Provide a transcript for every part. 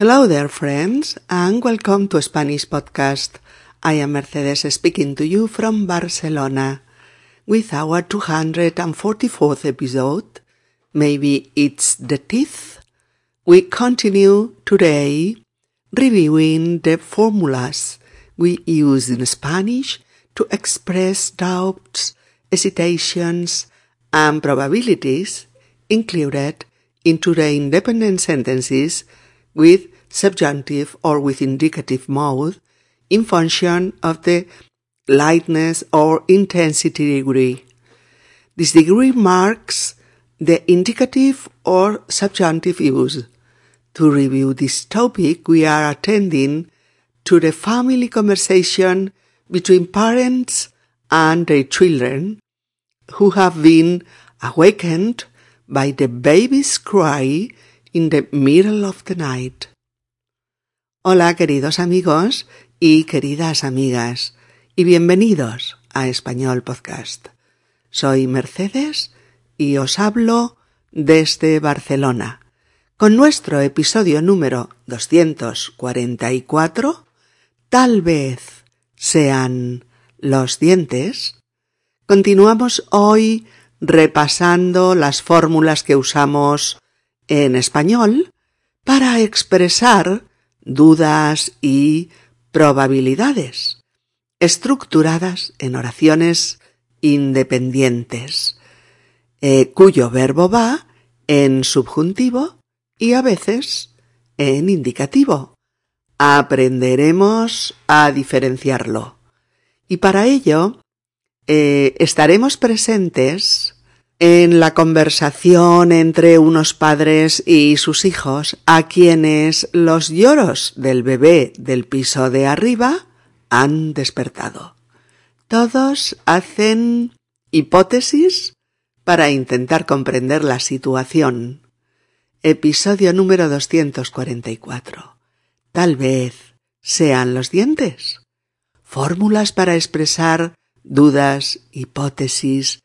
Hello there, friends, and welcome to Spanish Podcast. I am Mercedes speaking to you from Barcelona with our 244th episode. Maybe it's the 10th. We continue today reviewing the formulas we use in Spanish to express doubts, hesitations, and probabilities included into the independent sentences with subjunctive or with indicative mode in function of the lightness or intensity degree. This degree marks the indicative or subjunctive use. To review this topic, we are attending to the family conversation between parents and their children who have been awakened by the baby's cry in the middle of the night. Hola queridos amigos y queridas amigas y bienvenidos a Español Podcast. Soy Mercedes y os hablo desde Barcelona con nuestro episodio número 244 Tal vez sean los dientes. Continuamos hoy repasando las fórmulas que usamos en español para expresar dudas y probabilidades, estructuradas en oraciones independientes, eh, cuyo verbo va en subjuntivo y a veces en indicativo. Aprenderemos a diferenciarlo. Y para ello eh, estaremos presentes en la conversación entre unos padres y sus hijos, a quienes los lloros del bebé del piso de arriba han despertado. Todos hacen hipótesis para intentar comprender la situación. Episodio número 244. Tal vez sean los dientes. Fórmulas para expresar dudas, hipótesis,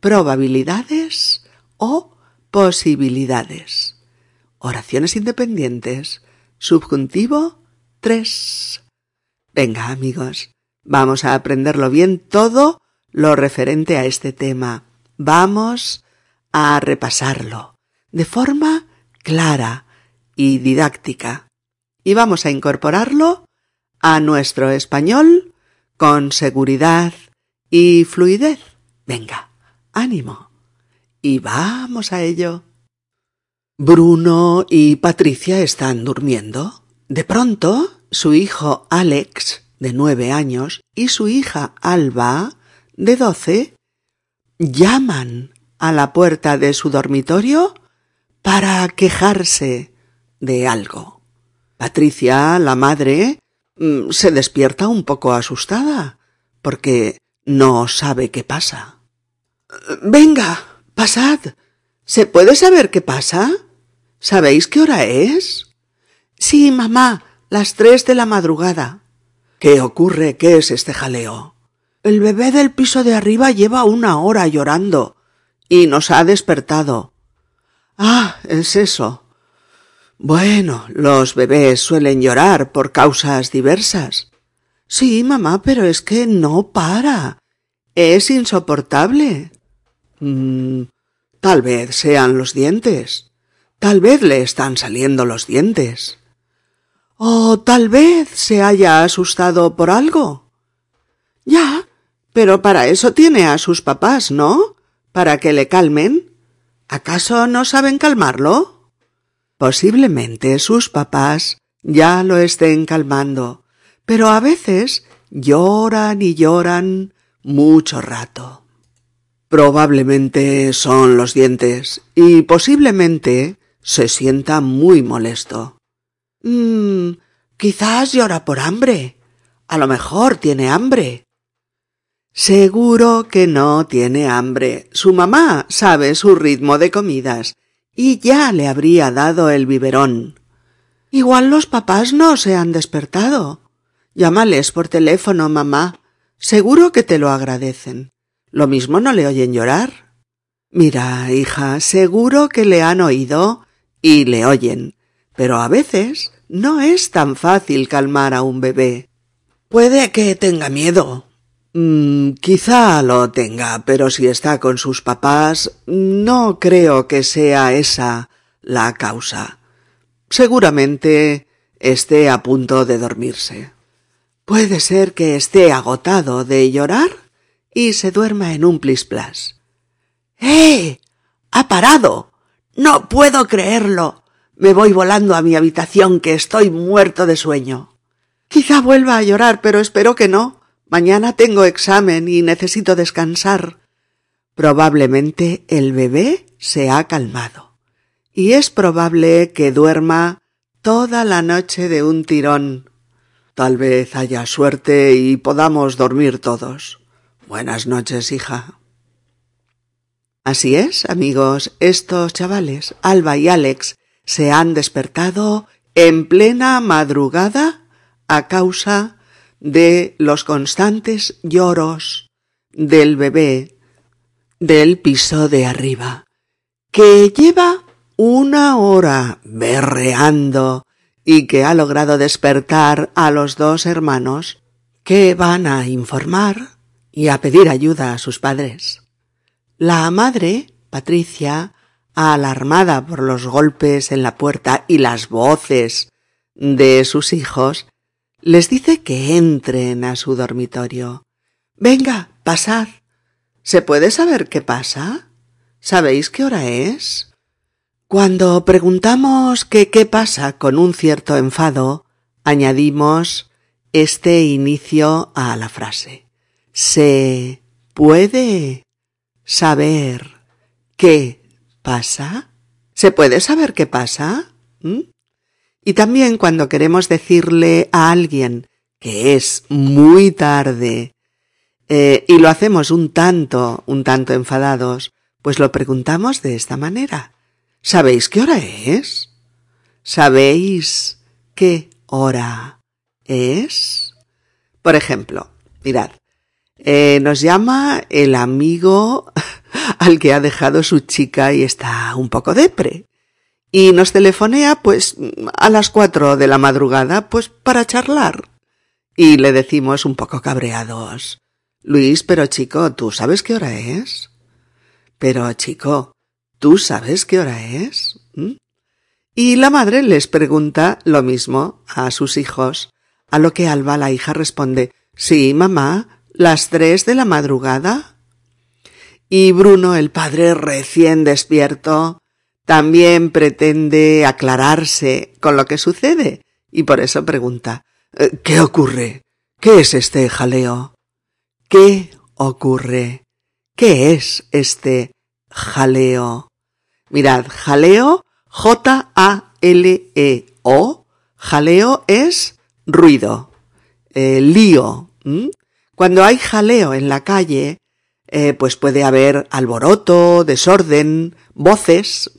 probabilidades o posibilidades. Oraciones independientes. Subjuntivo 3. Venga, amigos, vamos a aprenderlo bien todo lo referente a este tema. Vamos a repasarlo de forma clara y didáctica. Y vamos a incorporarlo a nuestro español con seguridad y fluidez. Venga ánimo. Y vamos a ello. Bruno y Patricia están durmiendo. De pronto, su hijo Alex, de nueve años, y su hija Alba, de doce, llaman a la puerta de su dormitorio para quejarse de algo. Patricia, la madre, mm, se despierta un poco asustada, porque no sabe qué pasa. Venga, pasad. ¿Se puede saber qué pasa? ¿Sabéis qué hora es? Sí, mamá, las tres de la madrugada. ¿Qué ocurre? ¿Qué es este jaleo? El bebé del piso de arriba lleva una hora llorando y nos ha despertado. Ah, es eso. Bueno, los bebés suelen llorar por causas diversas. Sí, mamá, pero es que no para. Es insoportable. Mm, tal vez sean los dientes. Tal vez le están saliendo los dientes. O tal vez se haya asustado por algo. Ya, pero para eso tiene a sus papás, ¿no? Para que le calmen. ¿Acaso no saben calmarlo? Posiblemente sus papás ya lo estén calmando, pero a veces lloran y lloran mucho rato. Probablemente son los dientes y posiblemente se sienta muy molesto. Mmm, quizás llora por hambre. A lo mejor tiene hambre. Seguro que no tiene hambre. Su mamá sabe su ritmo de comidas y ya le habría dado el biberón. Igual los papás no se han despertado. Llámales por teléfono, mamá. Seguro que te lo agradecen. Lo mismo no le oyen llorar. Mira, hija, seguro que le han oído y le oyen, pero a veces No es tan fácil calmar a un bebé. Puede que tenga miedo. Mm, quizá lo tenga, pero si está con sus papás, no creo que sea esa la causa. Seguramente esté a punto de dormirse. Puede ser que esté agotado de llorar y se duerma en un plisplas. ¡Eh! ¡Ha parado! No puedo creerlo. Me voy volando a mi habitación que estoy muerto de sueño. Quizá vuelva a llorar, pero espero que no. Mañana tengo examen y necesito descansar. Probablemente el bebé se ha calmado. Y es probable que duerma toda la noche de un tirón. Tal vez haya suerte y podamos dormir todos. Buenas noches, hija. Así es, amigos, estos chavales, Alba y Alex, se han despertado en plena madrugada a causa de los constantes lloros del bebé del piso de arriba, que lleva una hora berreando y que ha logrado despertar a los dos hermanos que van a informar y a pedir ayuda a sus padres. La madre, Patricia, alarmada por los golpes en la puerta y las voces de sus hijos, les dice que entren a su dormitorio. Venga, pasad. ¿Se puede saber qué pasa? ¿Sabéis qué hora es? Cuando preguntamos que qué pasa con un cierto enfado, añadimos este inicio a la frase. ¿Se puede saber qué pasa? ¿Se puede saber qué pasa? ¿Mm? Y también cuando queremos decirle a alguien que es muy tarde eh, y lo hacemos un tanto, un tanto enfadados, pues lo preguntamos de esta manera. ¿Sabéis qué hora es? ¿Sabéis qué hora es? Por ejemplo, mirad, eh, nos llama el amigo al que ha dejado su chica y está un poco depre y nos telefonea pues a las cuatro de la madrugada pues para charlar. Y le decimos un poco cabreados Luis, pero chico, ¿tú sabes qué hora es? Pero chico, ¿tú sabes qué hora es? ¿Mm? Y la madre les pregunta lo mismo a sus hijos, a lo que Alba la hija responde Sí, mamá, las tres de la madrugada. Y Bruno, el padre recién despierto, también pretende aclararse con lo que sucede y por eso pregunta eh, ¿Qué ocurre? ¿Qué es este jaleo? ¿Qué ocurre? ¿Qué es este jaleo? Mirad, jaleo, J-A-L-E-O, jaleo es ruido, eh, lío. Cuando hay jaleo en la calle, eh, pues puede haber alboroto, desorden, voces.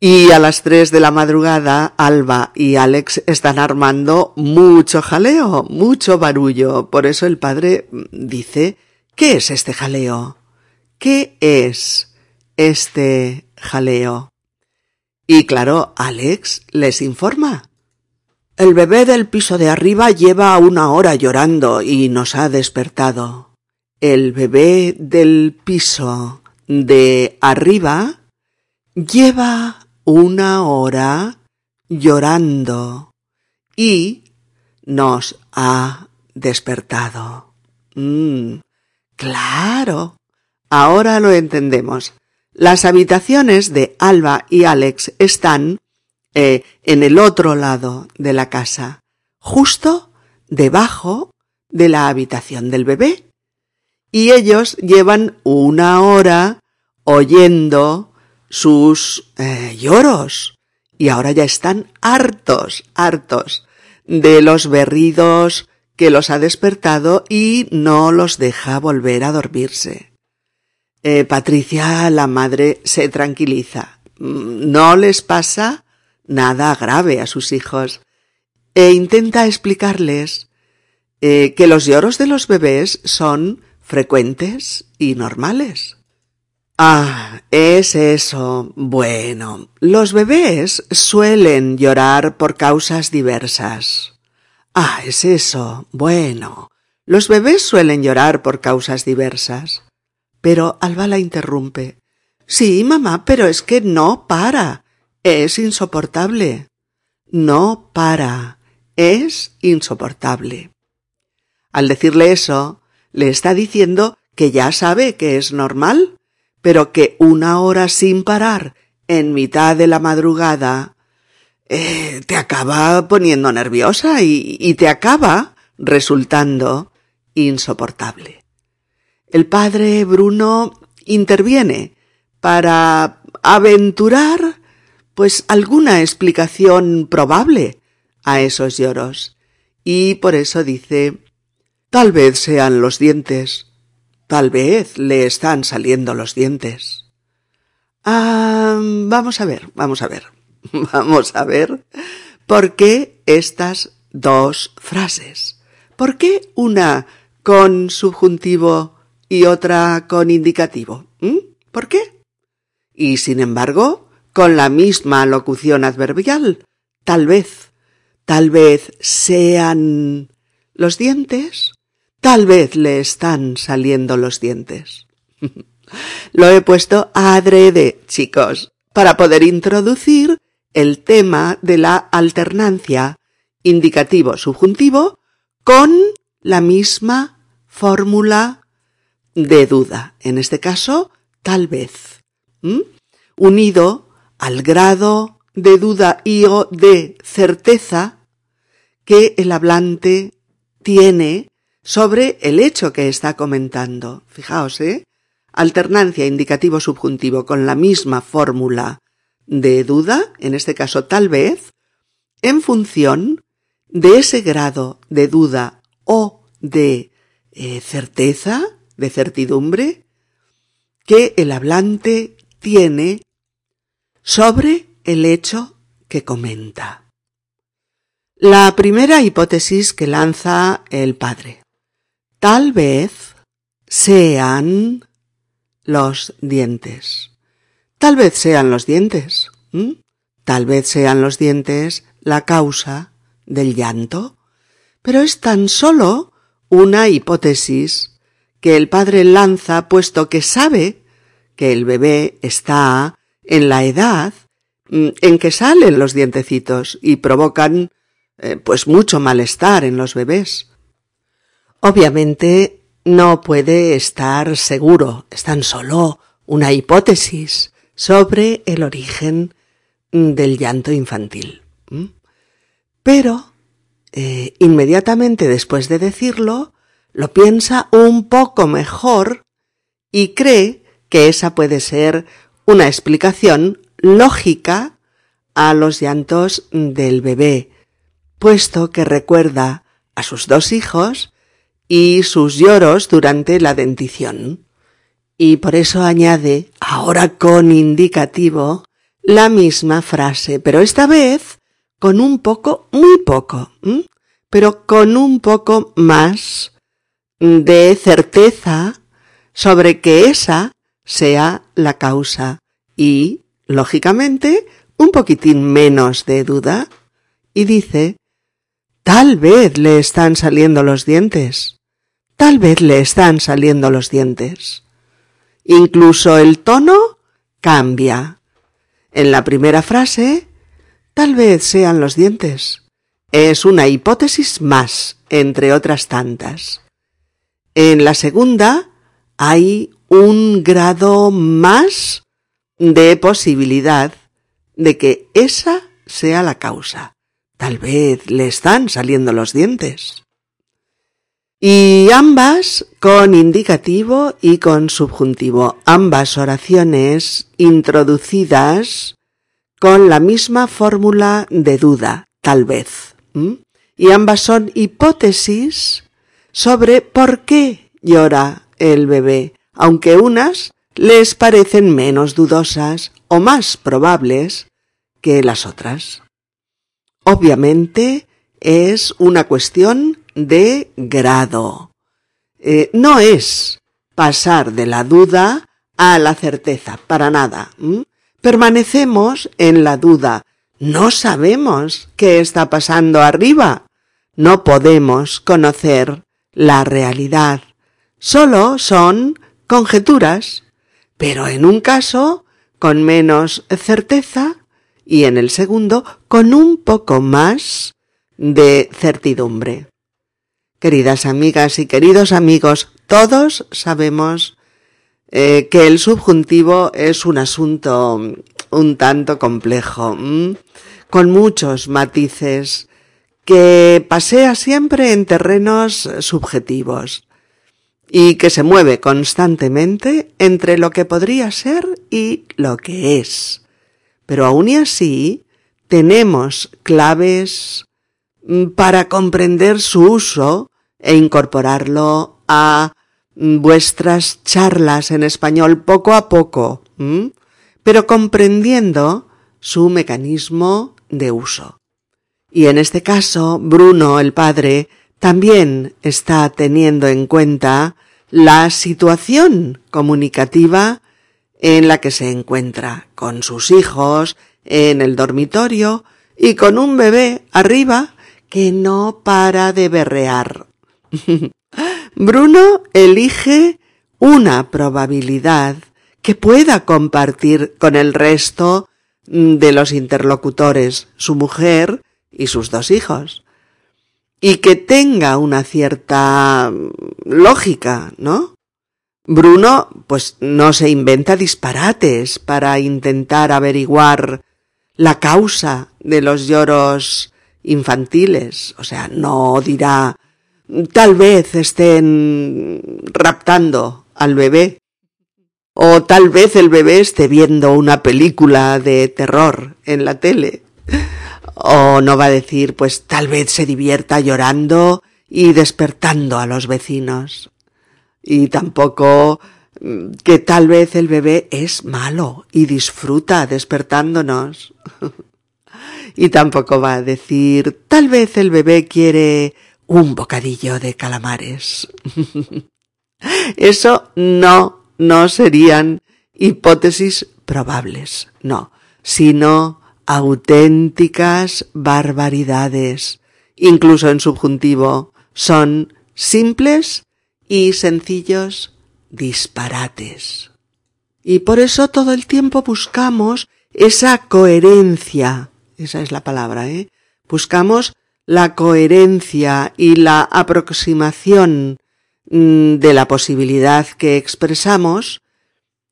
Y a las tres de la madrugada, Alba y Alex están armando mucho jaleo, mucho barullo. Por eso el padre dice, ¿qué es este jaleo? ¿Qué es este jaleo? Y claro, Alex les informa. El bebé del piso de arriba lleva una hora llorando y nos ha despertado. El bebé del piso de arriba lleva una hora llorando y nos ha despertado. Mm, claro. Ahora lo entendemos. Las habitaciones de Alba y Alex están eh, en el otro lado de la casa, justo debajo de la habitación del bebé y ellos llevan una hora oyendo sus eh, lloros y ahora ya están hartos, hartos de los berridos que los ha despertado y no los deja volver a dormirse. Eh, Patricia, la madre, se tranquiliza. Mm, no les pasa nada grave a sus hijos e intenta explicarles eh, que los lloros de los bebés son frecuentes y normales. Ah, es eso. Bueno, los bebés suelen llorar por causas diversas. Ah, es eso. Bueno, los bebés suelen llorar por causas diversas. Pero Alba la interrumpe. Sí, mamá, pero es que no para. Es insoportable. No para. Es insoportable. Al decirle eso, le está diciendo que ya sabe que es normal, pero que una hora sin parar en mitad de la madrugada eh, te acaba poniendo nerviosa y, y te acaba resultando insoportable. El padre Bruno interviene para aventurar pues alguna explicación probable a esos lloros. Y por eso dice Tal vez sean los dientes. Tal vez le están saliendo los dientes. Ah, vamos a ver, vamos a ver, vamos a ver por qué estas dos frases. ¿Por qué una con subjuntivo y otra con indicativo? ¿Mm? ¿Por qué? Y sin embargo, con la misma locución adverbial. Tal vez, tal vez sean los dientes Tal vez le están saliendo los dientes. Lo he puesto adrede, chicos, para poder introducir el tema de la alternancia indicativo-subjuntivo con la misma fórmula de duda, en este caso, tal vez, unido al grado de duda y o de certeza que el hablante tiene sobre el hecho que está comentando. Fijaos, ¿eh? Alternancia indicativo-subjuntivo con la misma fórmula de duda, en este caso tal vez, en función de ese grado de duda o de eh, certeza, de certidumbre, que el hablante tiene sobre el hecho que comenta. La primera hipótesis que lanza el padre. Tal vez sean los dientes. Tal vez sean los dientes. Tal vez sean los dientes la causa del llanto. Pero es tan solo una hipótesis que el padre lanza puesto que sabe que el bebé está en la edad en que salen los dientecitos y provocan eh, pues mucho malestar en los bebés. Obviamente no puede estar seguro, es tan solo una hipótesis sobre el origen del llanto infantil. Pero, eh, inmediatamente después de decirlo, lo piensa un poco mejor y cree que esa puede ser una explicación lógica a los llantos del bebé, puesto que recuerda a sus dos hijos y sus lloros durante la dentición. Y por eso añade, ahora con indicativo, la misma frase, pero esta vez con un poco, muy poco, pero con un poco más de certeza sobre que esa sea la causa y, lógicamente, un poquitín menos de duda. Y dice, tal vez le están saliendo los dientes. Tal vez le están saliendo los dientes. Incluso el tono cambia. En la primera frase, tal vez sean los dientes. Es una hipótesis más, entre otras tantas. En la segunda, hay un grado más de posibilidad de que esa sea la causa. Tal vez le están saliendo los dientes y ambas con indicativo y con subjuntivo, ambas oraciones introducidas con la misma fórmula de duda, tal vez. Y ambas son hipótesis sobre por qué llora el bebé, aunque unas les parecen menos dudosas o más probables que las otras. Obviamente es una cuestión de grado. Eh, no es pasar de la duda a la certeza, para nada. Permanecemos en la duda. No sabemos qué está pasando arriba. No podemos conocer la realidad. Solo son conjeturas, pero en un caso con menos certeza y en el segundo con un poco más de certidumbre. Queridas amigas y queridos amigos, todos sabemos eh, que el subjuntivo es un asunto un tanto complejo, con muchos matices, que pasea siempre en terrenos subjetivos y que se mueve constantemente entre lo que podría ser y lo que es. Pero aún y así tenemos claves mm, para comprender su uso e incorporarlo a mm, vuestras charlas en español poco a poco, pero comprendiendo su mecanismo de uso. Y en este caso, Bruno, el padre, también está teniendo en cuenta la situación comunicativa en la que se encuentra con sus hijos en el dormitorio y con un bebé arriba que no para de berrear. Bruno elige una probabilidad que pueda compartir con el resto de los interlocutores, su mujer y sus dos hijos, y que tenga una cierta lógica, ¿no? Bruno, pues no se inventa disparates para intentar averiguar la causa de los lloros infantiles. O sea, no dirá tal vez estén raptando al bebé. O tal vez el bebé esté viendo una película de terror en la tele. O no va a decir, pues tal vez se divierta llorando y despertando a los vecinos. Y tampoco mm, que tal vez el bebé es malo y disfruta despertándonos. y tampoco va a decir, tal vez el bebé quiere un bocadillo de calamares. Eso no, no serían hipótesis probables, no, sino auténticas barbaridades, incluso en subjuntivo, son simples y sencillos disparates. Y por eso todo el tiempo buscamos esa coherencia, esa es la palabra, ¿eh? Buscamos la coherencia y la aproximación mm, de la posibilidad que expresamos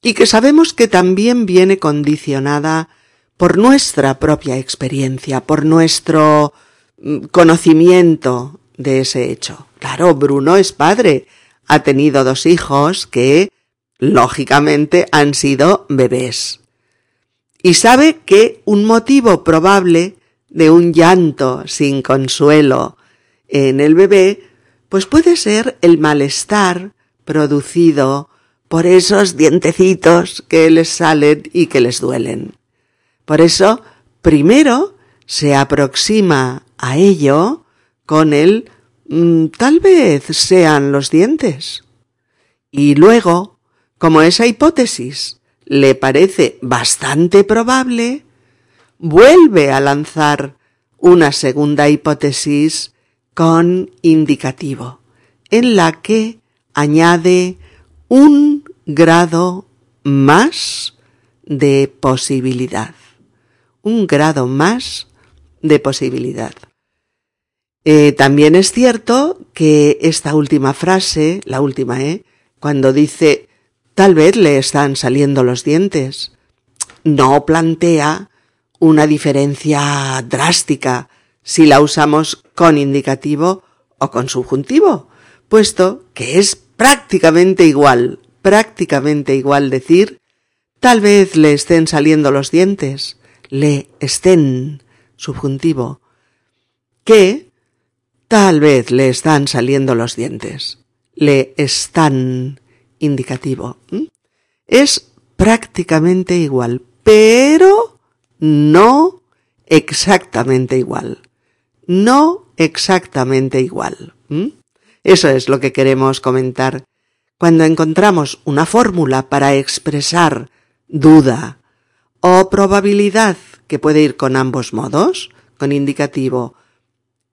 y que sabemos que también viene condicionada por nuestra propia experiencia, por nuestro mm, conocimiento de ese hecho. Claro, Bruno es padre, ha tenido dos hijos que, lógicamente, han sido bebés. Y sabe que un motivo probable de un llanto sin consuelo en el bebé, pues puede ser el malestar producido por esos dientecitos que les salen y que les duelen. Por eso, primero se aproxima a ello con el mm, tal vez sean los dientes. Y luego, como esa hipótesis le parece bastante probable, vuelve a lanzar una segunda hipótesis con indicativo, en la que añade un grado más de posibilidad. Un grado más de posibilidad. Eh, también es cierto que esta última frase, la última, ¿eh? Cuando dice tal vez le están saliendo los dientes, no plantea una diferencia drástica si la usamos con indicativo o con subjuntivo, puesto que es prácticamente igual, prácticamente igual decir tal vez le estén saliendo los dientes, le estén, subjuntivo, que tal vez le están saliendo los dientes, le están, indicativo. Es prácticamente igual, pero no exactamente igual. No exactamente igual. Eso es lo que queremos comentar cuando encontramos una fórmula para expresar duda o probabilidad que puede ir con ambos modos, con indicativo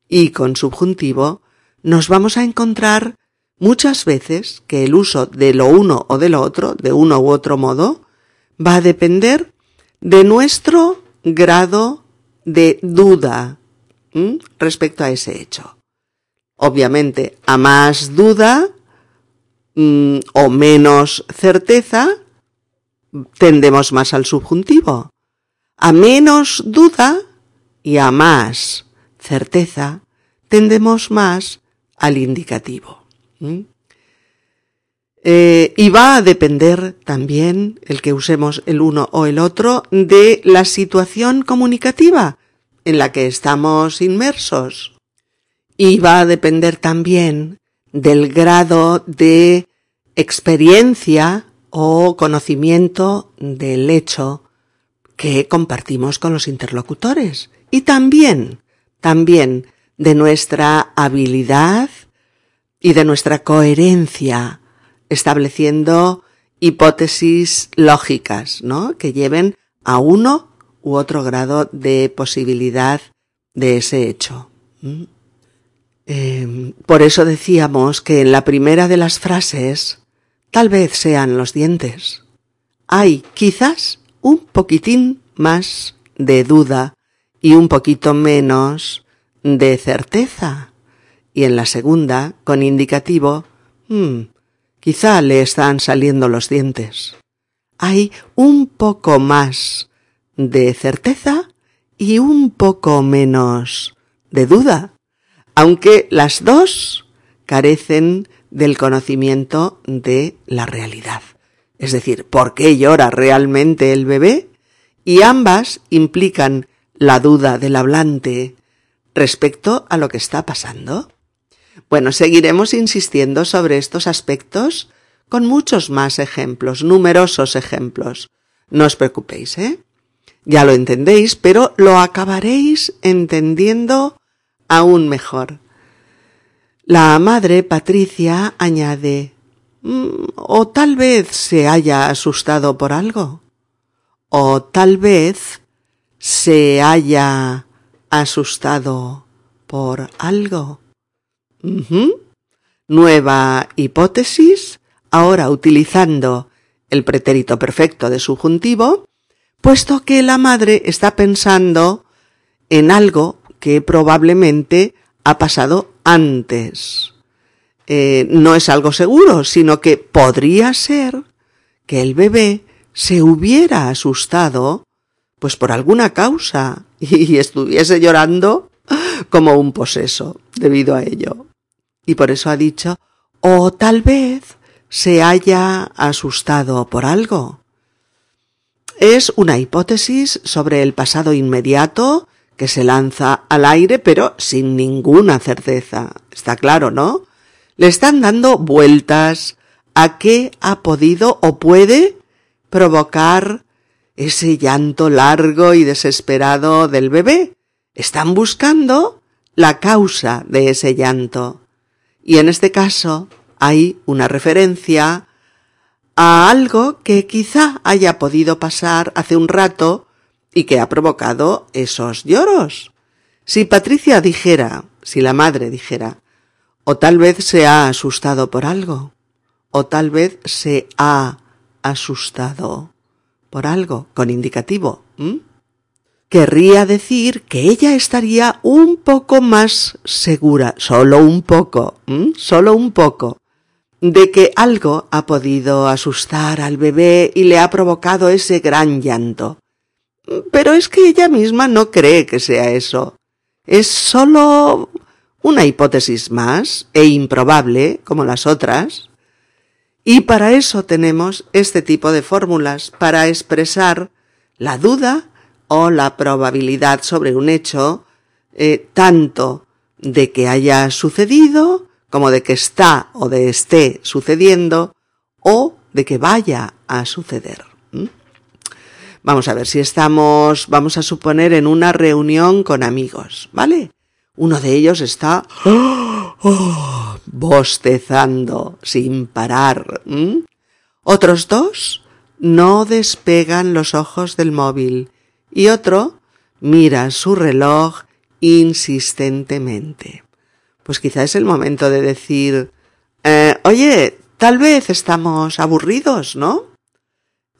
y con subjuntivo, nos vamos a encontrar muchas veces que el uso de lo uno o de lo otro, de uno u otro modo, va a depender de nuestro grado de duda respecto a ese hecho. Obviamente, a más duda mm, o menos certeza, tendemos más al subjuntivo. A menos duda y a más certeza, tendemos más al indicativo. Eh, y va a depender también el que usemos el uno o el otro de la situación comunicativa en la que estamos inmersos. Y va a depender también del grado de experiencia o conocimiento del hecho que compartimos con los interlocutores. Y también, también de nuestra habilidad y de nuestra coherencia estableciendo hipótesis lógicas, ¿no? Que lleven a uno u otro grado de posibilidad de ese hecho. Em, por eso decíamos que en la primera de las frases tal vez sean los dientes. Hay quizás un poquitín más de duda y un poquito menos de certeza. Y en la segunda, con indicativo, hmm, Quizá le están saliendo los dientes. Hay un poco más de certeza y un poco menos de duda, aunque las dos carecen del conocimiento de la realidad. Es decir, ¿por qué llora realmente el bebé? Y ambas implican la duda del hablante respecto a lo que está pasando. Bueno, seguiremos insistiendo sobre estos aspectos con muchos más ejemplos, numerosos ejemplos. No os preocupéis, ¿eh? Ya lo entendéis, pero lo acabaréis entendiendo aún mejor. La madre Patricia añade mm, o tal vez se haya asustado por algo, o tal vez se haya asustado por algo. Nueva hipótesis, ahora utilizando el pretérito perfecto de subjuntivo, puesto que la madre está pensando en algo que probablemente ha pasado antes. Eh, no es algo seguro, sino que podría ser que el bebé se hubiera asustado, pues por alguna causa, y estuviese llorando como un poseso debido a ello y por eso ha dicho, o tal vez se haya asustado por algo. Es una hipótesis sobre el pasado inmediato que se lanza al aire pero sin ninguna certeza. Está claro, ¿no? Le están dando vueltas a qué ha podido o puede provocar ese llanto largo y desesperado del bebé. Están buscando la causa de ese llanto. Y en este caso hay una referencia a algo que quizá haya podido pasar hace un rato y que ha provocado esos lloros. Si Patricia dijera, si la madre dijera, o tal vez se ha asustado por algo, o tal vez se ha asustado por algo, con indicativo querría decir que ella estaría un poco más segura, solo un poco, solo un poco, de que algo ha podido asustar al bebé y le ha provocado ese gran llanto. Pero es que ella misma no cree que sea eso. Es solo una hipótesis más e improbable, como las otras. Y para eso tenemos este tipo de fórmulas, para expresar la duda o la probabilidad sobre un hecho, eh, tanto de que haya sucedido como de que está o de esté sucediendo o de que vaya a suceder. Vamos a ver si estamos, vamos a suponer, en una reunión con amigos, ¿vale? Uno de ellos está oh, bostezando sin parar. Otros dos no despegan los ojos del móvil y otro mira su reloj insistentemente. Pues quizá es el momento de decir, eh, oye, tal vez estamos aburridos, ¿no?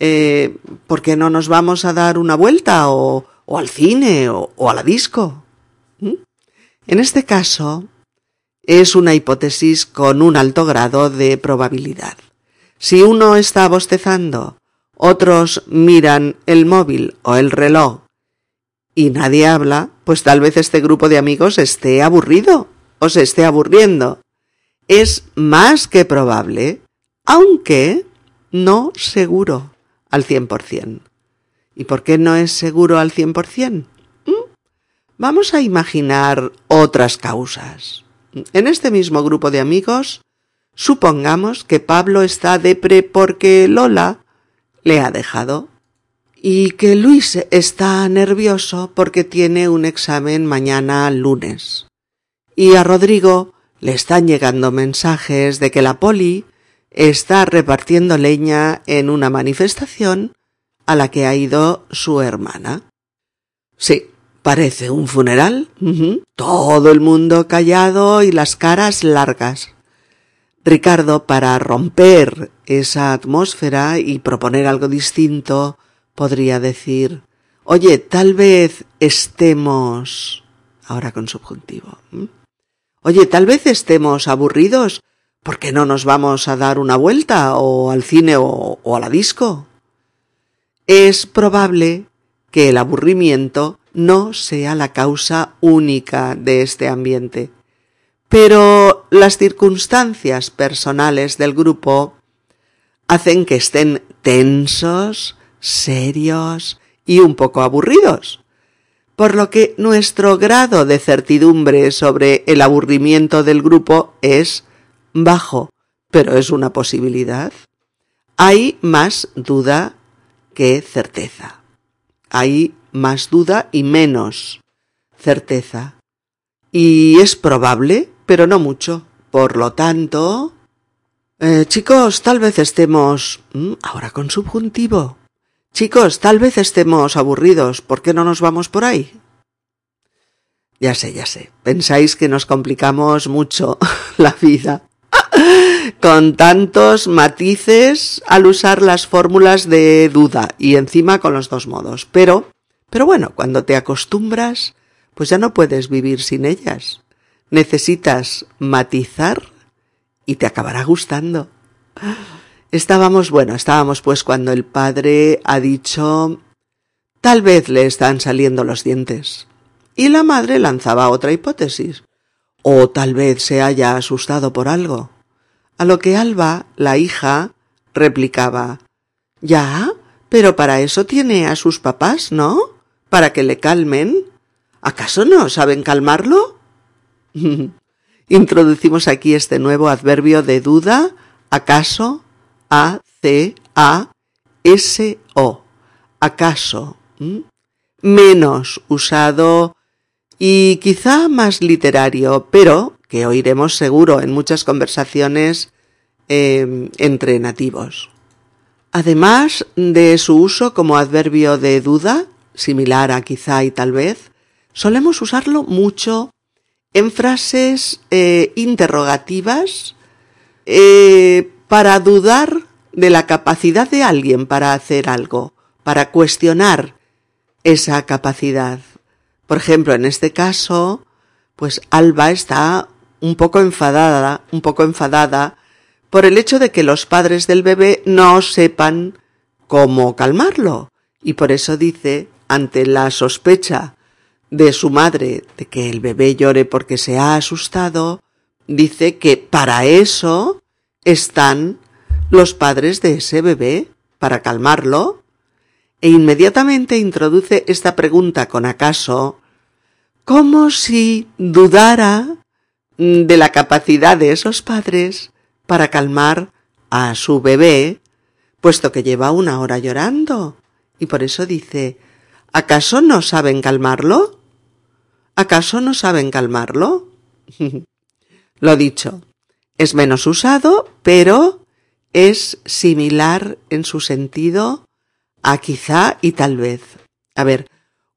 Eh, ¿Por qué no nos vamos a dar una vuelta o, al cine o, o, a la disco? ¿Mm? En este caso, es una hipótesis con un alto grado de probabilidad. Si uno está bostezando, otros miran el móvil o el reloj y nadie habla, pues tal vez este grupo de amigos esté aburrido o se esté aburriendo. Es más que probable, aunque no seguro al cien por cien. ¿Y por qué no es seguro al cien por cien? ¿Mm? Vamos a imaginar otras causas. En este mismo grupo de amigos, supongamos que Pablo está depre porque Lola le ha dejado y que Luis está nervioso porque tiene un examen mañana lunes. Y a Rodrigo le están llegando mensajes de que la poli está repartiendo leña en una manifestación a la que ha ido su hermana. Sí, parece un funeral. Todo el mundo callado y las caras largas. Ricardo, para romper esa atmósfera y proponer algo distinto, podría decir, oye, tal vez estemos, ahora con subjuntivo, oye, tal vez estemos aburridos, ¿por qué no nos vamos a dar una vuelta o al cine o, a la disco? Es probable que el aburrimiento no sea la causa única de este ambiente. Pero las circunstancias personales del grupo hacen que estén tensos, serios y un poco aburridos, por lo que nuestro grado de certidumbre sobre el aburrimiento del grupo es bajo, pero es una posibilidad. Hay más duda que certeza. Hay más duda y menos certeza. Y es probable, pero no mucho. Por lo tanto... Eh, chicos, tal vez estemos... Mm, ahora con subjuntivo. Chicos, tal vez estemos aburridos. ¿Por qué no nos vamos por ahí? Ya sé, ya sé. Pensáis que nos complicamos mucho la vida con tantos matices al usar las fórmulas de duda y encima con los dos modos. Pero, pero bueno, cuando te acostumbras, pues ya no puedes vivir sin ellas. Necesitas matizar y te acabará gustando. Estábamos, bueno, estábamos pues cuando el padre ha dicho tal vez le están saliendo los dientes. Y la madre lanzaba otra hipótesis. O tal vez se haya asustado por algo. A lo que Alba, la hija, replicaba Ya, pero para eso tiene a sus papás, ¿no? Para que le calmen. ¿Acaso no saben calmarlo? Introducimos aquí este nuevo adverbio de duda, acaso, a, C, A, S, O. Acaso. Menos usado y quizá más literario, pero que oiremos seguro en muchas conversaciones eh, entre nativos. Además de su uso como adverbio de duda, similar a quizá y tal vez, solemos usarlo mucho en frases eh, interrogativas eh, para dudar de la capacidad de alguien para hacer algo, para cuestionar esa capacidad. Por ejemplo, en este caso, pues Alba está un poco enfadada, un poco enfadada por el hecho de que los padres del bebé no sepan cómo calmarlo. Y por eso dice, ante la sospecha de su madre de que el bebé llore porque se ha asustado, dice que para eso están los padres de ese bebé, para calmarlo, e inmediatamente introduce esta pregunta con acaso, como si dudara de la capacidad de esos padres para calmar a su bebé, puesto que lleva una hora llorando. Y por eso dice, ¿acaso no saben calmarlo? ¿Acaso no saben calmarlo? Lo dicho, es menos usado, pero es similar en su sentido a quizá y tal vez. A ver,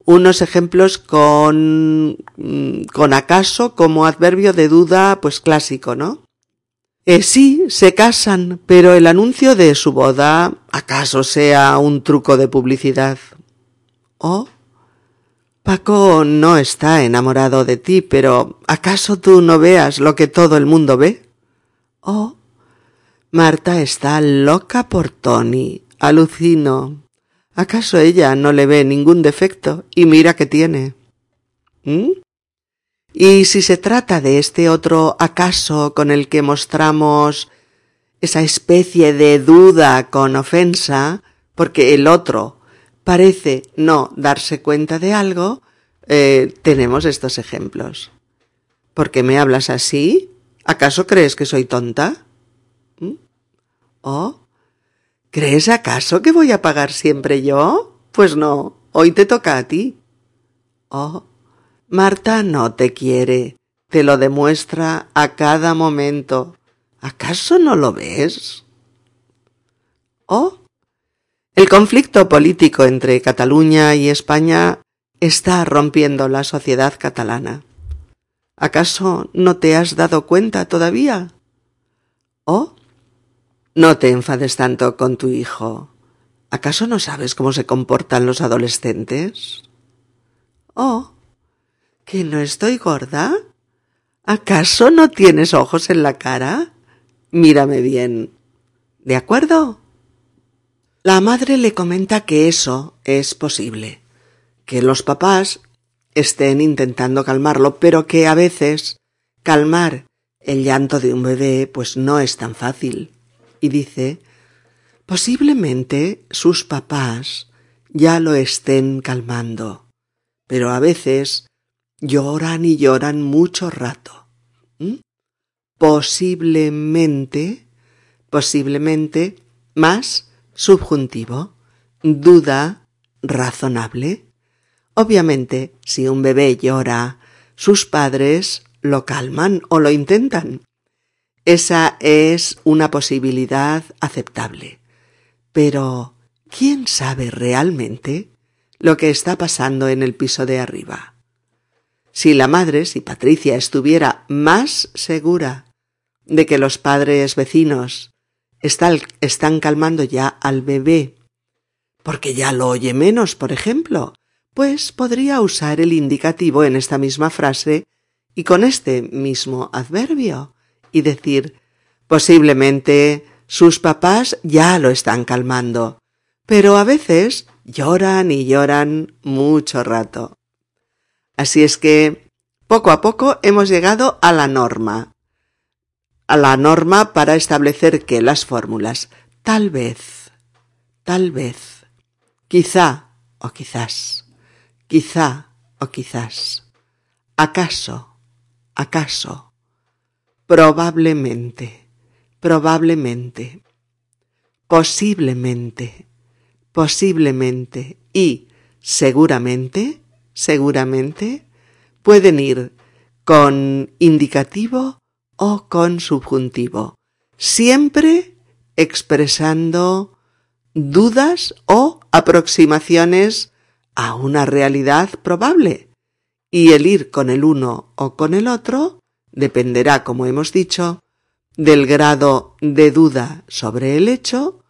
unos ejemplos con, mm, con acaso como adverbio de duda, pues clásico, ¿no? Eh, sí, se casan, pero el anuncio de su boda acaso sea un truco de publicidad. O Paco no está enamorado de ti, pero ¿acaso tú no veas lo que todo el mundo ve? O Marta está loca por Tony. Alucino. ¿Acaso ella no le ve ningún defecto? Y mira que tiene. ¿Mm? Y si se trata de este otro acaso con el que mostramos esa especie de duda con ofensa, porque el otro parece no darse cuenta de algo, eh, tenemos estos ejemplos. ¿Por qué me hablas así? ¿Acaso crees que soy tonta? ¿Mm? ¿Oh? ¿Crees acaso que voy a pagar siempre yo? Pues no, hoy te toca a ti. Oh, Marta no te quiere, te lo demuestra a cada momento. ¿Acaso no lo ves? Oh, el conflicto político entre Cataluña y España está rompiendo la sociedad catalana. ¿Acaso no te has dado cuenta todavía? Oh, no te enfades tanto con tu hijo. ¿Acaso no sabes cómo se comportan los adolescentes? Oh, ¿que no estoy gorda? ¿Acaso no tienes ojos en la cara? Mírame bien. ¿De acuerdo? La madre le comenta que eso es posible, que los papás estén intentando calmarlo, pero que a veces calmar el llanto de un bebé pues no es tan fácil y dice, posiblemente sus papás ya lo estén calmando, pero a veces lloran y lloran mucho rato. Posiblemente, posiblemente, más subjuntivo, duda razonable. Obviamente, si un bebé llora, sus padres lo calman o lo intentan. Esa es una posibilidad aceptable. Pero, ¿quién sabe realmente lo que está pasando en el piso de arriba? Si la madre, si Patricia estuviera más segura de que los padres vecinos están calmando ya al bebé, porque ya lo oye menos, por ejemplo, pues podría usar el indicativo en esta misma frase y con este mismo adverbio y decir posiblemente sus papás ya lo están calmando, pero a veces lloran y lloran mucho rato. Así es que poco a poco hemos llegado a la norma, a la norma para establecer que las fórmulas tal vez, tal vez, quizá o quizás, quizá o quizás, acaso, acaso, probablemente, probablemente, posiblemente, posiblemente y seguramente, seguramente, pueden ir con indicativo o con subjuntivo, siempre expresando dudas o aproximaciones a una realidad probable, y el ir con el uno o con el otro dependerá, como hemos dicho, del grado de duda sobre el hecho,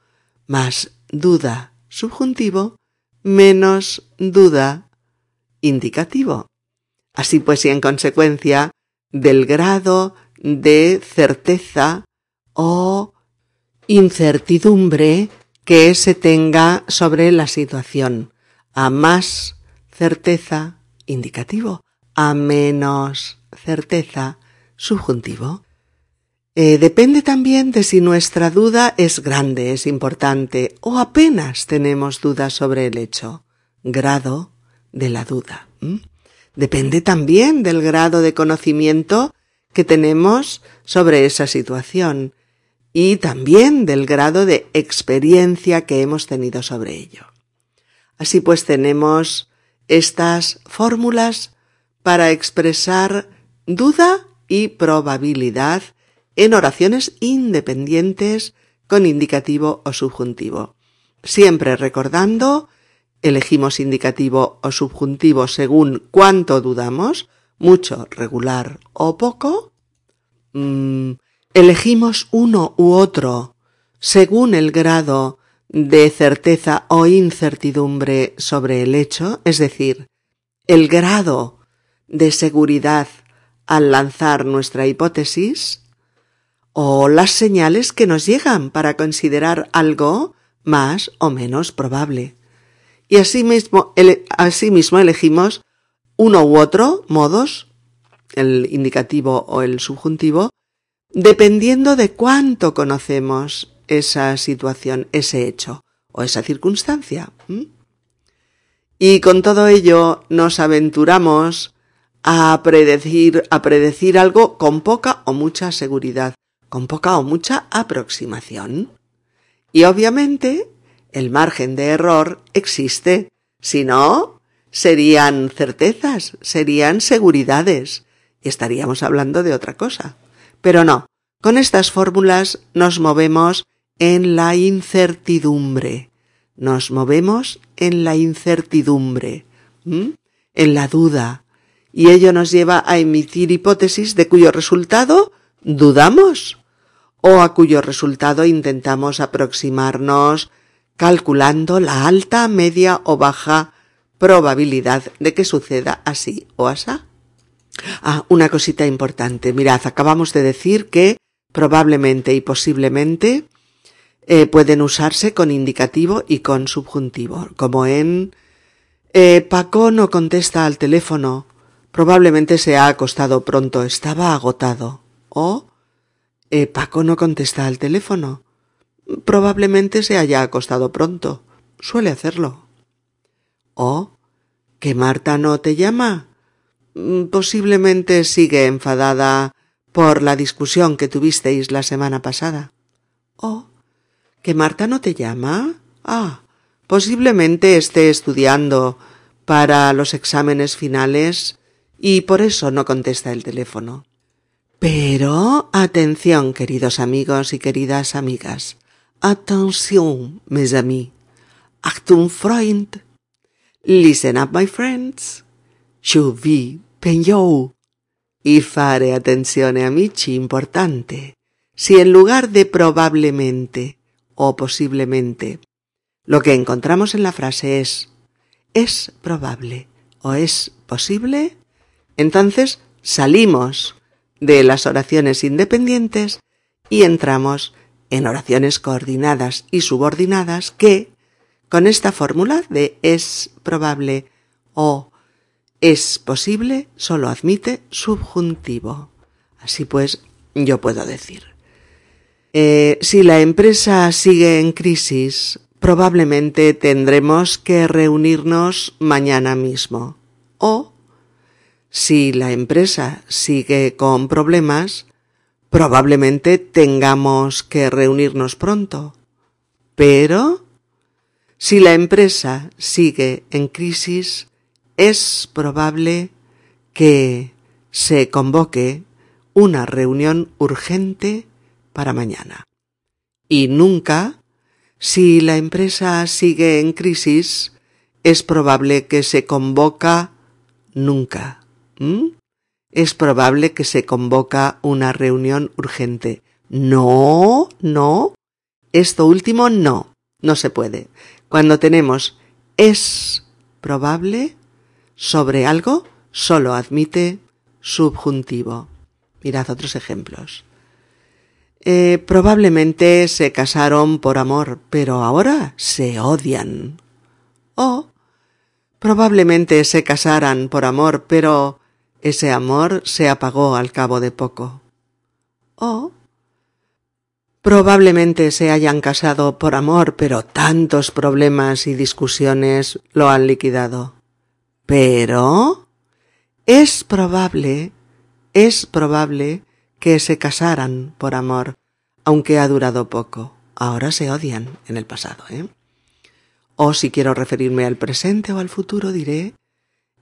más duda subjuntivo, menos duda indicativo. Así pues, y en consecuencia, del grado de certeza o incertidumbre que se tenga sobre la situación. A más certeza, indicativo. A menos certeza, subjuntivo. Eh, depende también de si nuestra duda es grande, es importante o apenas tenemos dudas sobre el hecho. Grado de la duda. Depende también del grado de conocimiento que tenemos sobre esa situación y también del grado de experiencia que hemos tenido sobre ello. Así pues tenemos estas fórmulas para expresar duda y probabilidad en oraciones independientes con indicativo o subjuntivo. Siempre recordando, elegimos indicativo o subjuntivo según cuánto dudamos, mucho, regular o poco. Mm, elegimos uno u otro según el grado de certeza o incertidumbre sobre el hecho, es decir, el grado de seguridad al lanzar nuestra hipótesis, o las señales que nos llegan para considerar algo más o menos probable. Y asimismo, elegimos uno u otro modos, el indicativo o el subjuntivo, dependiendo de cuánto conocemos esa situación, ese hecho o esa circunstancia. Y con todo ello nos aventuramos a predecir, a predecir algo con poca o mucha seguridad, con poca o mucha aproximación. Y obviamente el margen de error existe. Si no, serían certezas, serían seguridades, y estaríamos hablando de otra cosa. Pero no, con estas fórmulas nos movemos en la incertidumbre. Nos movemos en la incertidumbre, en la duda, y ello nos lleva a emitir hipótesis de cuyo resultado dudamos o a cuyo resultado intentamos aproximarnos calculando la alta, media o baja probabilidad de que suceda así o asá. Ah, una cosita importante. Mirad, acabamos de decir que probablemente y posiblemente eh, pueden usarse con indicativo y con subjuntivo, como en eh, Paco no contesta al teléfono, probablemente se ha acostado pronto, estaba agotado. O eh, Paco no contesta al teléfono, probablemente se haya acostado pronto, suele hacerlo. O que Marta no te llama, mm, posiblemente sigue enfadada por la discusión que tuvisteis la semana pasada. O ¿Que Marta no te llama? Ah, posiblemente esté estudiando para los exámenes finales y por eso no contesta el teléfono. Pero atención, queridos amigos y queridas amigas. Atención, mes amis. Achtung, Freund. Listen up, my friends. Je vi penyo. Y fare attenzione, amici, importante. Si en lugar de probablemente o posiblemente. Lo que encontramos en la frase es es probable o es posible, entonces salimos de las oraciones independientes y entramos en oraciones coordinadas y subordinadas que, con esta fórmula de es probable o es posible, solo admite subjuntivo. Así pues, yo puedo decir eh, si la empresa sigue en crisis, probablemente tendremos que reunirnos mañana mismo. O, si la empresa sigue con problemas, probablemente tengamos que reunirnos pronto. Pero, si la empresa sigue en crisis, es probable que se convoque una reunión urgente para mañana. Y nunca, si la empresa sigue en crisis, es probable que se convoca nunca. Es probable que se convoca una reunión urgente. No, no. Esto último no. No se puede. Cuando tenemos es probable sobre algo, solo admite subjuntivo. Mirad otros ejemplos. Eh, probablemente se casaron por amor, pero ahora se odian. O probablemente se casaran por amor, pero ese amor se apagó al cabo de poco. O probablemente se hayan casado por amor, pero tantos problemas y discusiones lo han liquidado. Pero es probable, es probable que se casaran por amor, aunque ha durado poco. Ahora se odian en el pasado, ¿eh? O si quiero referirme al presente o al futuro, diré,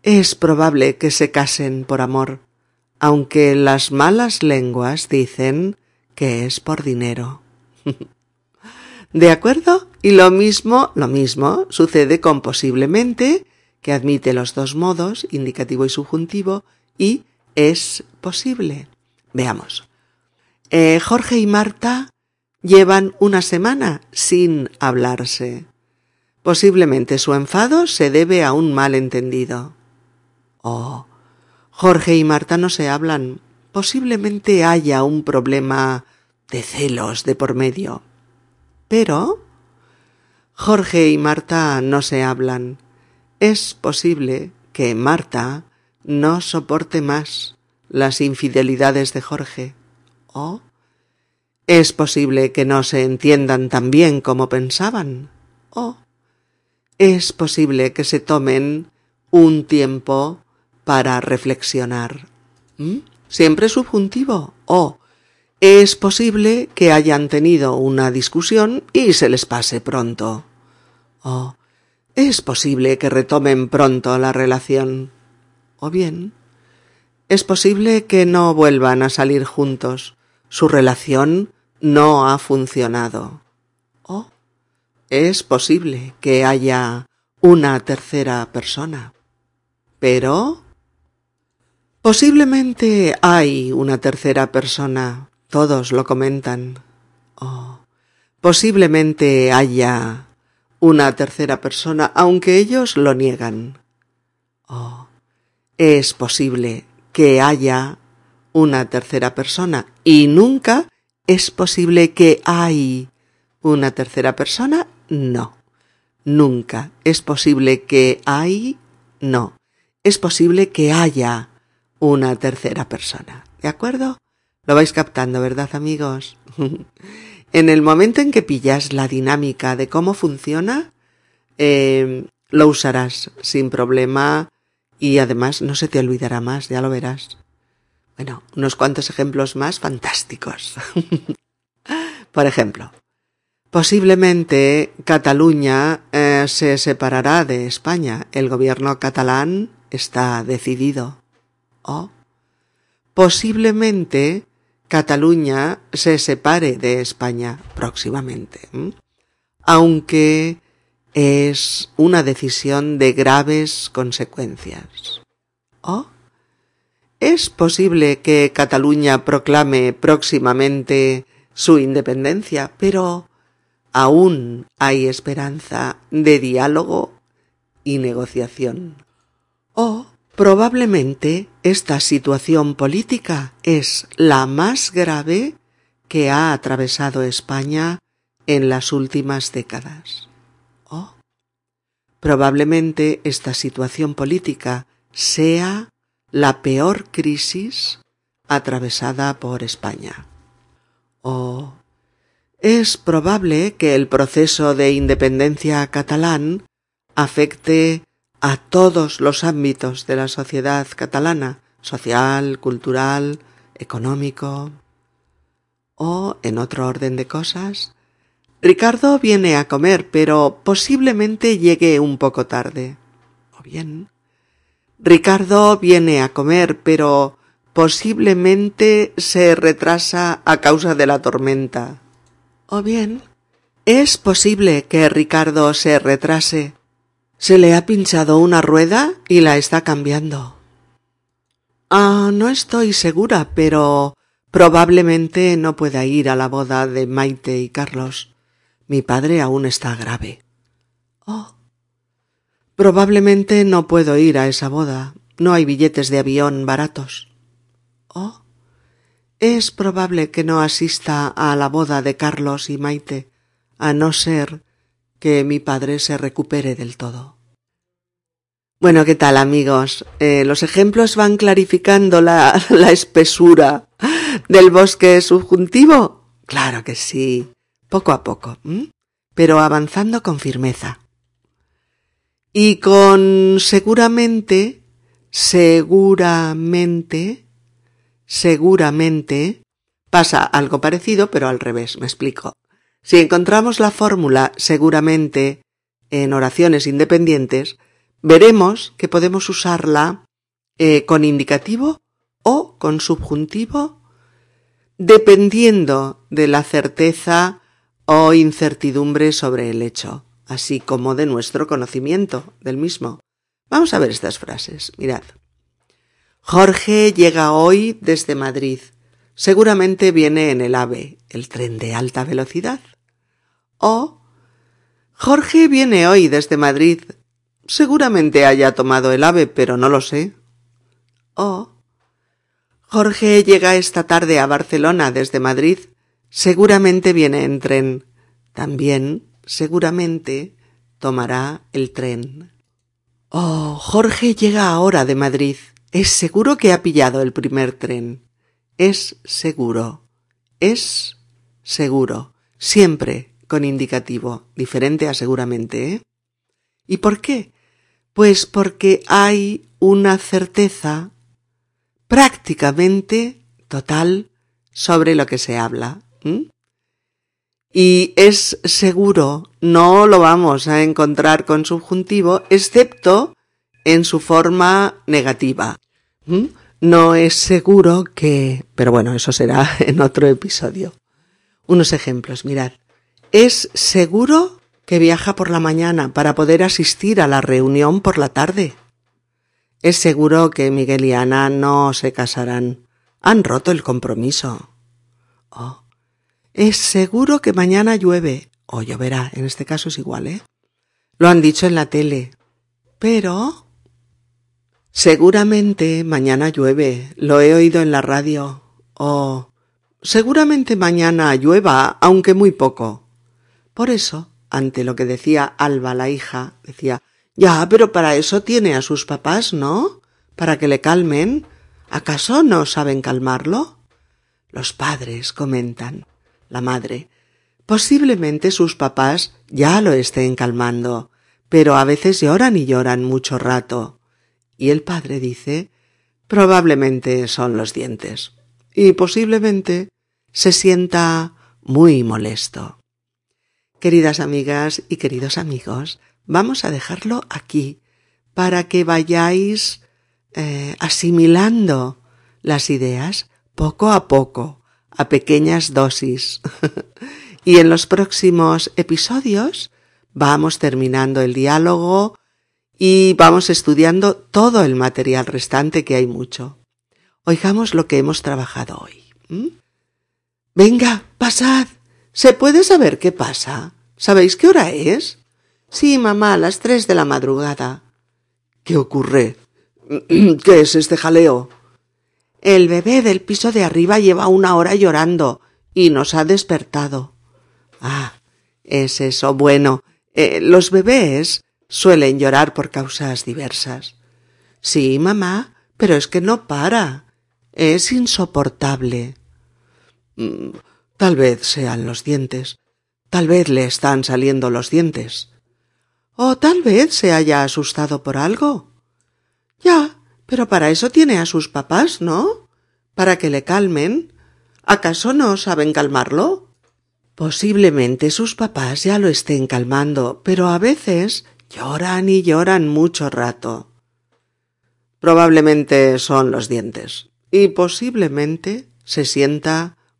es probable que se casen por amor, aunque las malas lenguas dicen que es por dinero. ¿De acuerdo? Y lo mismo, lo mismo sucede con posiblemente, que admite los dos modos, indicativo y subjuntivo, y es posible. Veamos. Eh, Jorge y Marta llevan una semana sin hablarse. Posiblemente su enfado se debe a un malentendido. Oh, Jorge y Marta no se hablan. Posiblemente haya un problema de celos de por medio. Pero Jorge y Marta no se hablan. Es posible que Marta no soporte más las infidelidades de Jorge. O es posible que no se entiendan tan bien como pensaban. O es posible que se tomen un tiempo para reflexionar. ¿Mm? Siempre subjuntivo. O es posible que hayan tenido una discusión y se les pase pronto. O es posible que retomen pronto la relación. O bien, es posible que no vuelvan a salir juntos. Su relación no ha funcionado. O es posible que haya una tercera persona. Pero posiblemente hay una tercera persona. Todos lo comentan. O posiblemente haya una tercera persona, aunque ellos lo niegan. Oh, es posible que haya una tercera persona y nunca es posible que hay una tercera persona. No, nunca es posible que hay. No, es posible que haya una tercera persona. ¿De acuerdo? Lo vais captando, ¿verdad, amigos? en el momento en que pillas la dinámica de cómo funciona, eh, lo usarás sin problema y además no se te olvidará más, ya lo verás. Bueno, unos cuantos ejemplos más fantásticos. Por ejemplo, posiblemente Cataluña eh, se separará de España. El gobierno catalán está decidido. O posiblemente Cataluña se separe de España próximamente. Aunque es una decisión de graves consecuencias. ¿O? ¿Es posible que Cataluña proclame próximamente su independencia, pero aún hay esperanza de diálogo y negociación? ¿O probablemente esta situación política es la más grave que ha atravesado España en las últimas décadas? Probablemente esta situación política sea la peor crisis atravesada por España. O es probable que el proceso de independencia catalán afecte a todos los ámbitos de la sociedad catalana, social, cultural, económico, o, en otro orden de cosas, Ricardo viene a comer, pero posiblemente llegue un poco tarde. O bien, Ricardo viene a comer, pero posiblemente se retrasa a causa de la tormenta. O bien, es posible que Ricardo se retrase. Se le ha pinchado una rueda y la está cambiando. Ah, no estoy segura, pero probablemente no pueda ir a la boda de Maite y Carlos. Mi padre aún está grave. Oh. Probablemente no puedo ir a esa boda. No hay billetes de avión baratos. Oh. Es probable que no asista a la boda de Carlos y Maite, a no ser que mi padre se recupere del todo. Bueno, ¿qué tal amigos? Eh, los ejemplos van clarificando la, la espesura del bosque subjuntivo. Claro que sí poco a poco, pero avanzando con firmeza. Y con seguramente, seguramente, seguramente, pasa algo parecido, pero al revés, me explico. Si encontramos la fórmula seguramente en oraciones independientes, veremos que podemos usarla eh, con indicativo o con subjuntivo dependiendo de la certeza o incertidumbre sobre el hecho, así como de nuestro conocimiento del mismo. Vamos a ver estas frases. Mirad. Jorge llega hoy desde Madrid. Seguramente viene en el AVE, el tren de alta velocidad. O Jorge viene hoy desde Madrid. Seguramente haya tomado el AVE, pero no lo sé. O Jorge llega esta tarde a Barcelona desde Madrid. Seguramente viene en tren. También, seguramente, tomará el tren. Oh, Jorge llega ahora de Madrid. Es seguro que ha pillado el primer tren. Es seguro. Es seguro. Siempre con indicativo, diferente a seguramente, ¿eh? ¿Y por qué? Pues porque hay una certeza prácticamente total sobre lo que se habla. Y es seguro, no lo vamos a encontrar con subjuntivo, excepto en su forma negativa. No es seguro que... Pero bueno, eso será en otro episodio. Unos ejemplos, mirad. Es seguro que viaja por la mañana para poder asistir a la reunión por la tarde. Es seguro que Miguel y Ana no se casarán. Han roto el compromiso. Oh. Es seguro que mañana llueve. O lloverá. En este caso es igual, ¿eh? Lo han dicho en la tele. Pero... Seguramente mañana llueve. Lo he oído en la radio. Oh. Seguramente mañana llueva, aunque muy poco. Por eso, ante lo que decía Alba la hija, decía ya, pero para eso tiene a sus papás, ¿no? Para que le calmen. ¿Acaso no saben calmarlo? Los padres comentan. La madre. Posiblemente sus papás ya lo estén calmando, pero a veces lloran y lloran mucho rato. Y el padre dice probablemente son los dientes. Y posiblemente se sienta muy molesto. Queridas amigas y queridos amigos, vamos a dejarlo aquí para que vayáis eh, asimilando las ideas poco a poco, a pequeñas dosis. y en los próximos episodios vamos terminando el diálogo y vamos estudiando todo el material restante que hay mucho. Oigamos lo que hemos trabajado hoy. Venga, pasad. ¿Se puede saber qué pasa? ¿Sabéis qué hora es? Sí, mamá, a las tres de la madrugada. ¿Qué ocurre? ¿Qué es este jaleo? El bebé del piso de arriba lleva una hora llorando y nos ha despertado. Ah, es eso. Bueno, eh, los bebés suelen llorar por causas diversas. Sí, mamá, pero es que no para. Es insoportable. Tal vez sean los dientes. Tal vez le están saliendo los dientes. O tal vez se haya asustado por algo. Ya, pero para eso tiene a sus papás, ¿no? Para que le calmen. ¿Acaso no saben calmarlo? Posiblemente sus papás ya lo estén calmando, pero a veces lloran y lloran mucho rato. Probablemente son los dientes, y posiblemente se sienta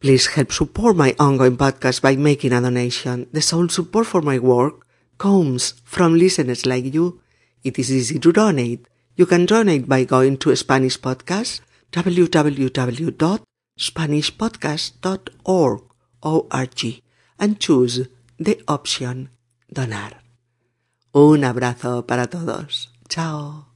Please help support my ongoing podcast by making a donation. The sole support for my work comes from listeners like you. It is easy to donate. You can donate by going to Spanish Podcast, www.spanishpodcast.org, O-R-G, and choose the option Donar. Un abrazo para todos. Chao.